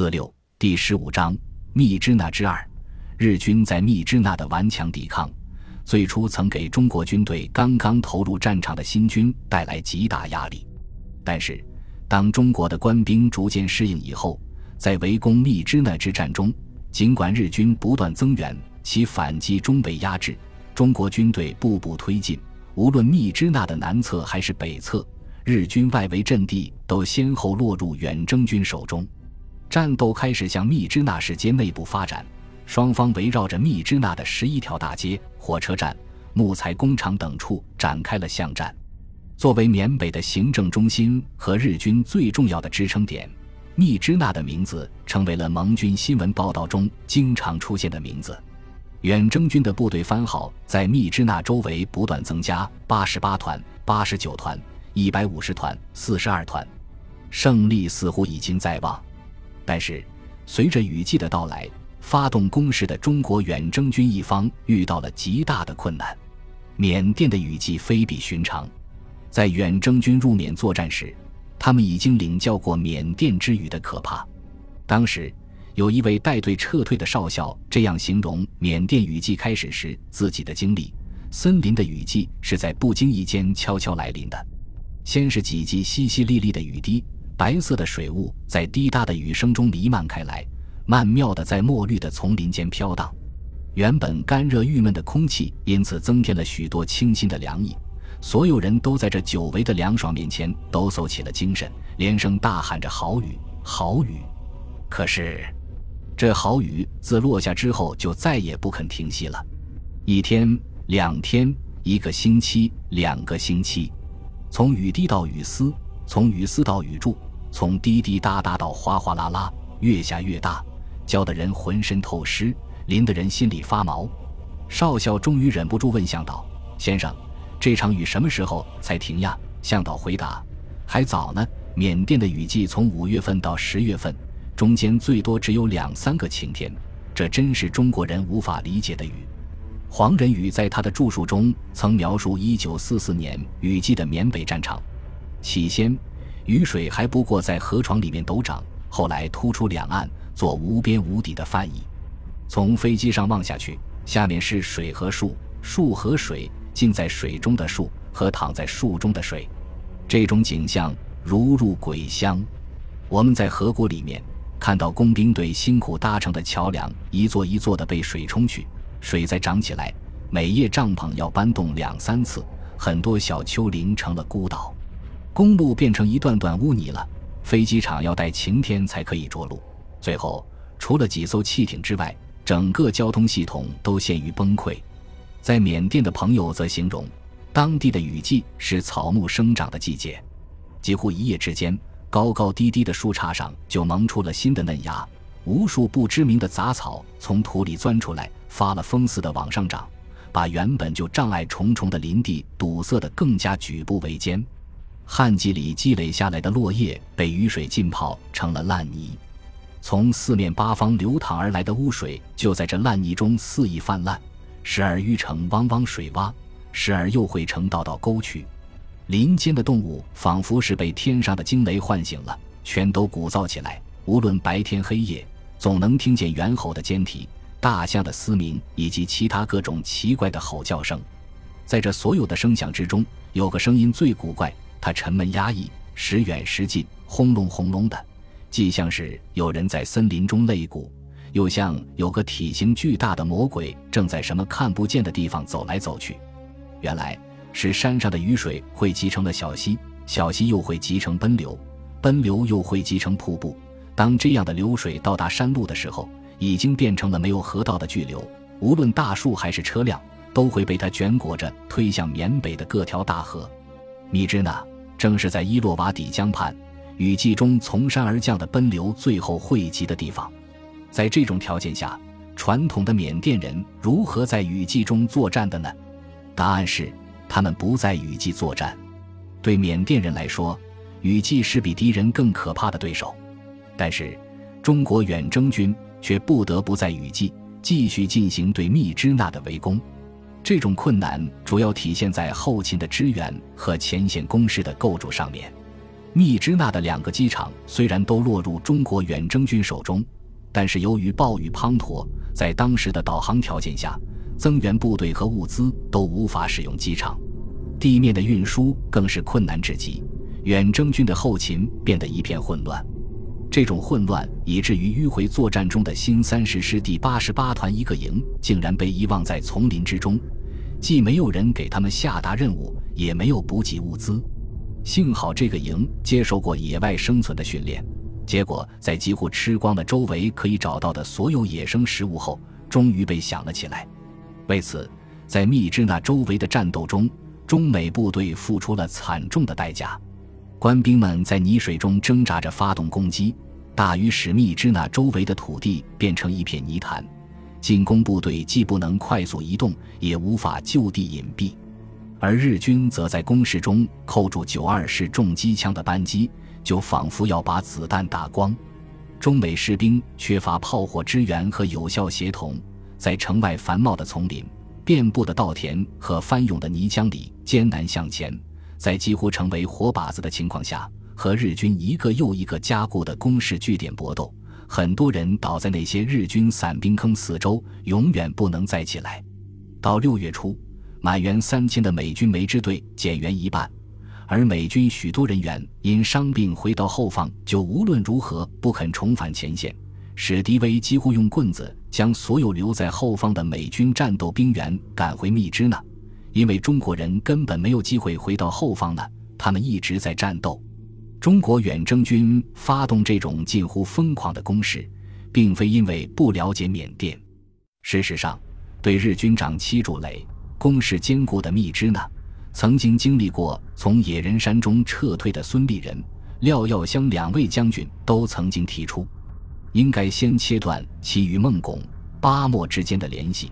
四六第十五章密支那之二，日军在密支那的顽强抵抗，最初曾给中国军队刚刚投入战场的新军带来极大压力。但是，当中国的官兵逐渐适应以后，在围攻密支那之战中，尽管日军不断增援，其反击终被压制。中国军队步步推进，无论密支那的南侧还是北侧，日军外围阵地都先后落入远征军手中。战斗开始向密支那市街内部发展，双方围绕着密支那的十一条大街、火车站、木材工厂等处展开了巷战。作为缅北的行政中心和日军最重要的支撑点，密支那的名字成为了盟军新闻报道中经常出现的名字。远征军的部队番号在密支那周围不断增加：八十八团、八十九团、一百五十团、四十二团，胜利似乎已经在望。但是，随着雨季的到来，发动攻势的中国远征军一方遇到了极大的困难。缅甸的雨季非比寻常。在远征军入缅作战时，他们已经领教过缅甸之雨的可怕。当时，有一位带队撤退的少校这样形容缅甸雨季开始时自己的经历：森林的雨季是在不经意间悄悄来临的，先是几级淅淅沥沥的雨滴，白色的水雾在滴答的雨声中弥漫开来，曼妙地在墨绿的丛林间飘荡。原本干热郁闷的空气因此增添了许多清新的凉意。所有人都在这久违的凉爽面前抖擞起了精神，连声大喊着“好雨，好雨”。可是，这好雨自落下之后就再也不肯停息了。一天、两天、一个星期、两个星期，从雨滴到雨丝，从雨丝到雨柱，从滴滴答答到哗哗啦啦，越下越大，浇得人浑身透湿，淋得人心里发毛。少校终于忍不住问向导：“先生。”这场雨什么时候才停呀？向导回答：“还早呢。缅甸的雨季从五月份到十月份，中间最多只有两三个晴天。这真是中国人无法理解的雨。”黄仁宇在他的著述中曾描述1944年雨季的缅北战场：起先，雨水还不过在河床里面陡涨，后来突出两岸，做无边无底的泛溢。从飞机上望下去，下面是水和树，树和水。浸在水中的树和躺在树中的水，这种景象如入鬼乡。我们在河谷里面看到工兵队辛苦搭成的桥梁，一座一座的被水冲去，水再涨起来，每夜帐篷要搬动两三次，很多小丘陵成了孤岛，公路变成一段段污泥了。飞机场要待晴天才可以着陆，最后除了几艘汽艇之外，整个交通系统都陷于崩溃。在缅甸的朋友则形容，当地的雨季是草木生长的季节，几乎一夜之间，高高低低的树杈上就萌出了新的嫩芽，无数不知名的杂草从土里钻出来，发了疯似的往上长，把原本就障碍重重的林地堵塞得更加举步维艰。旱季里积累下来的落叶被雨水浸泡成了烂泥，从四面八方流淌而来的污水就在这烂泥中肆意泛滥。时而淤成汪汪水洼，时而又汇成道道沟渠。林间的动物仿佛是被天上的惊雷唤醒了，全都鼓噪起来。无论白天黑夜，总能听见猿猴的尖啼、大象的嘶鸣以及其他各种奇怪的吼叫声。在这所有的声响之中，有个声音最古怪，它沉闷压抑，时远时近，轰隆轰隆的，既像是有人在森林中擂鼓。又像有个体型巨大的魔鬼正在什么看不见的地方走来走去，原来是山上的雨水汇集成了小溪，小溪又汇集成奔流，奔流又汇集成瀑布。当这样的流水到达山路的时候，已经变成了没有河道的巨流，无论大树还是车辆，都会被它卷裹着推向缅北的各条大河。密支那正是在伊洛瓦底江畔，雨季中从山而降的奔流最后汇集的地方。在这种条件下，传统的缅甸人如何在雨季中作战的呢？答案是，他们不在雨季作战。对缅甸人来说，雨季是比敌人更可怕的对手。但是，中国远征军却不得不在雨季继续进行对密支那的围攻。这种困难主要体现在后勤的支援和前线工事的构筑上面。密支那的两个机场虽然都落入中国远征军手中，但是由于暴雨滂沱，在当时的导航条件下，增援部队和物资都无法使用机场，地面的运输更是困难至极，远征军的后勤变得一片混乱。这种混乱以至于迂回作战中的新三十师第八十八团一个营竟然被遗忘在丛林之中，既没有人给他们下达任务，也没有补给物资。幸好这个营接受过野外生存的训练，结果在几乎吃光了周围可以找到的所有野生食物后，终于被想了起来。为此，在密支那周围的战斗中，中美部队付出了惨重的代价。官兵们在泥水中挣扎着发动攻击，大雨使密支那周围的土地变成一片泥潭，进攻部队既不能快速移动，也无法就地隐蔽。而日军则在攻势中扣住九二式重机枪的扳机，就仿佛要把子弹打光。中美士兵缺乏炮火支援和有效协同，在城外繁茂的丛林、遍布的稻田和翻涌的泥浆里艰难向前，在几乎成为活靶子的情况下，和日军一个又一个加固的工事据点搏斗。很多人倒在那些日军散兵坑四周，永远不能再起来。到六月初。满员三千的美军梅支队减员一半，而美军许多人员因伤病回到后方，就无论如何不肯重返前线。史迪威几乎用棍子将所有留在后方的美军战斗兵员赶回密支那，因为中国人根本没有机会回到后方呢，他们一直在战斗。中国远征军发动这种近乎疯狂的攻势，并非因为不了解缅甸，事实上，对日军长期筑垒。攻势坚固的密支那，曾经经历过从野人山中撤退的孙立人、廖耀湘两位将军都曾经提出，应该先切断其与孟拱、巴莫之间的联系，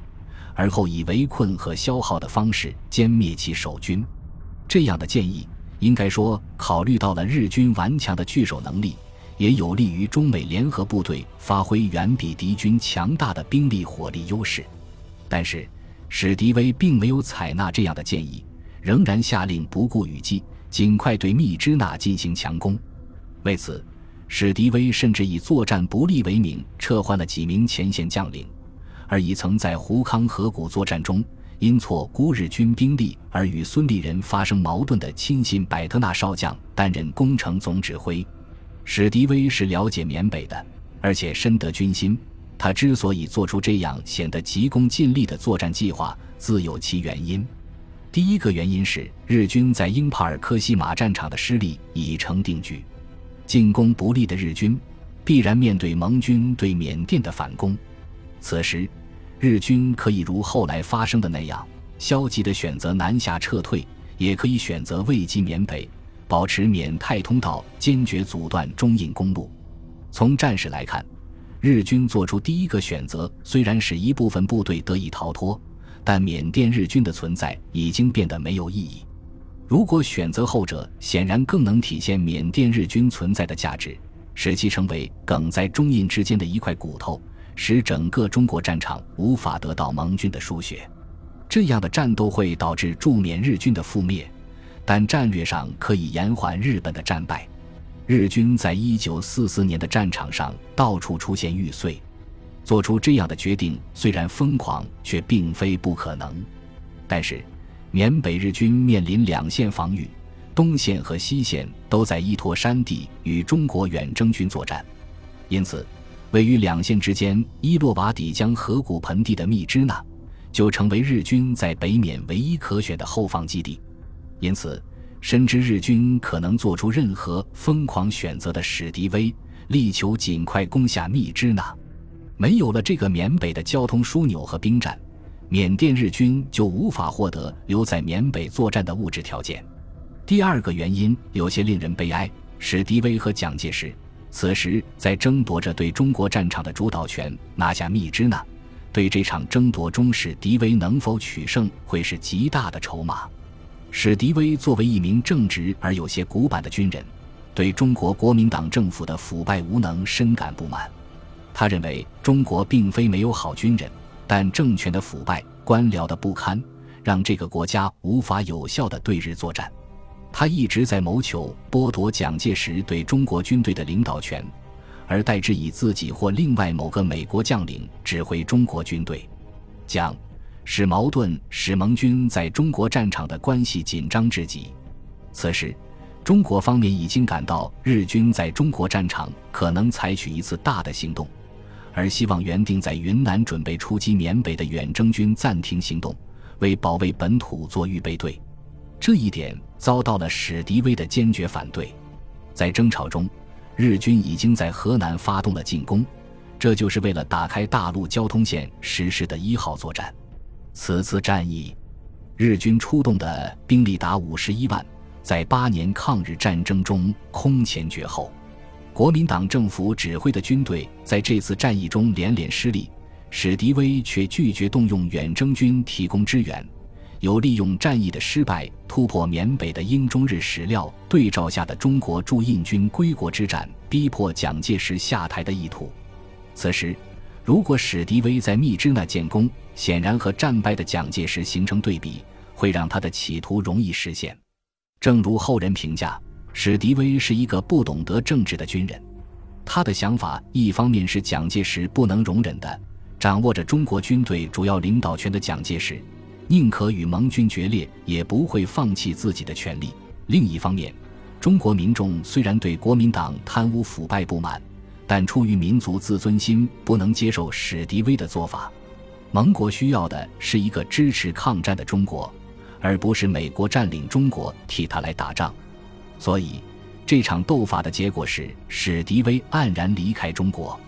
而后以围困和消耗的方式歼灭其守军。这样的建议，应该说考虑到了日军顽强的据守能力，也有利于中美联合部队发挥远比敌军强大的兵力火力优势。但是。史迪威并没有采纳这样的建议，仍然下令不顾雨季，尽快对密支那进行强攻。为此，史迪威甚至以作战不利为名，撤换了几名前线将领，而已曾在胡康河谷作战中因错估日军兵力而与孙立人发生矛盾的亲信百特纳少将担任工程总指挥。史迪威是了解缅北的，而且深得军心。他之所以做出这样显得急功近利的作战计划，自有其原因。第一个原因是日军在英帕尔科西马战场的失利已成定局，进攻不利的日军必然面对盟军对缅甸的反攻。此时，日军可以如后来发生的那样，消极的选择南下撤退，也可以选择未及缅北，保持缅泰通道，坚决阻断中印公路。从战事来看。日军做出第一个选择，虽然使一部分部队得以逃脱，但缅甸日军的存在已经变得没有意义。如果选择后者，显然更能体现缅甸日军存在的价值，使其成为梗在中印之间的一块骨头，使整个中国战场无法得到盟军的输血。这样的战斗会导致驻缅日军的覆灭，但战略上可以延缓日本的战败。日军在一九四四年的战场上到处出现玉碎，做出这样的决定虽然疯狂，却并非不可能。但是，缅北日军面临两线防御，东线和西线都在依托山地与中国远征军作战，因此，位于两线之间伊洛瓦底江河谷盆地的密支那，就成为日军在北缅唯一可选的后方基地。因此。深知日军可能做出任何疯狂选择的史迪威，力求尽快攻下密支那。没有了这个缅北的交通枢纽和兵站，缅甸日军就无法获得留在缅北作战的物质条件。第二个原因有些令人悲哀：史迪威和蒋介石此时在争夺着对中国战场的主导权，拿下密支那，对这场争夺中史迪威能否取胜，会是极大的筹码。史迪威作为一名正直而有些古板的军人，对中国国民党政府的腐败无能深感不满。他认为中国并非没有好军人，但政权的腐败、官僚的不堪，让这个国家无法有效地对日作战。他一直在谋求剥夺蒋介石对中国军队的领导权，而代之以自己或另外某个美国将领指挥中国军队。蒋、使矛盾使盟军在中国战场的关系紧张至极。此时，中国方面已经感到日军在中国战场可能采取一次大的行动，而希望原定在云南准备出击缅北的远征军暂停行动，为保卫本土做预备队。这一点遭到了史迪威的坚决反对。在争吵中，日军已经在河南发动了进攻，这就是为了打开大陆交通线实施的一号作战。此次战役，日军出动的兵力达五十一万。在八年抗日战争中空前绝后，国民党政府指挥的军队在这次战役中连连失利，史迪威却拒绝动用远征军提供支援，有利用战役的失败突破缅北的英中日史料对照下的中国驻印军归国之战，逼迫蒋介石下台的意图。此时，如果史迪威在密支那建功，显然和战败的蒋介石形成对比，会让他的企图容易实现。正如后人评价，史迪威是一个不懂得政治的军人。他的想法一方面是蒋介石不能容忍的，掌握着中国军队主要领导权的蒋介石，宁可与盟军决裂，也不会放弃自己的权利；另一方面，中国民众虽然对国民党贪污腐败不满，但出于民族自尊心，不能接受史迪威的做法。盟国需要的是一个支持抗战的中国。而不是美国占领中国替他来打仗，所以这场斗法的结果是史迪威黯然离开中国。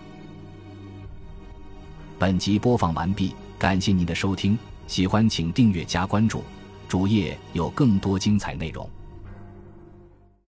本集播放完毕，感谢您的收听，喜欢请订阅加关注，主页有更多精彩内容。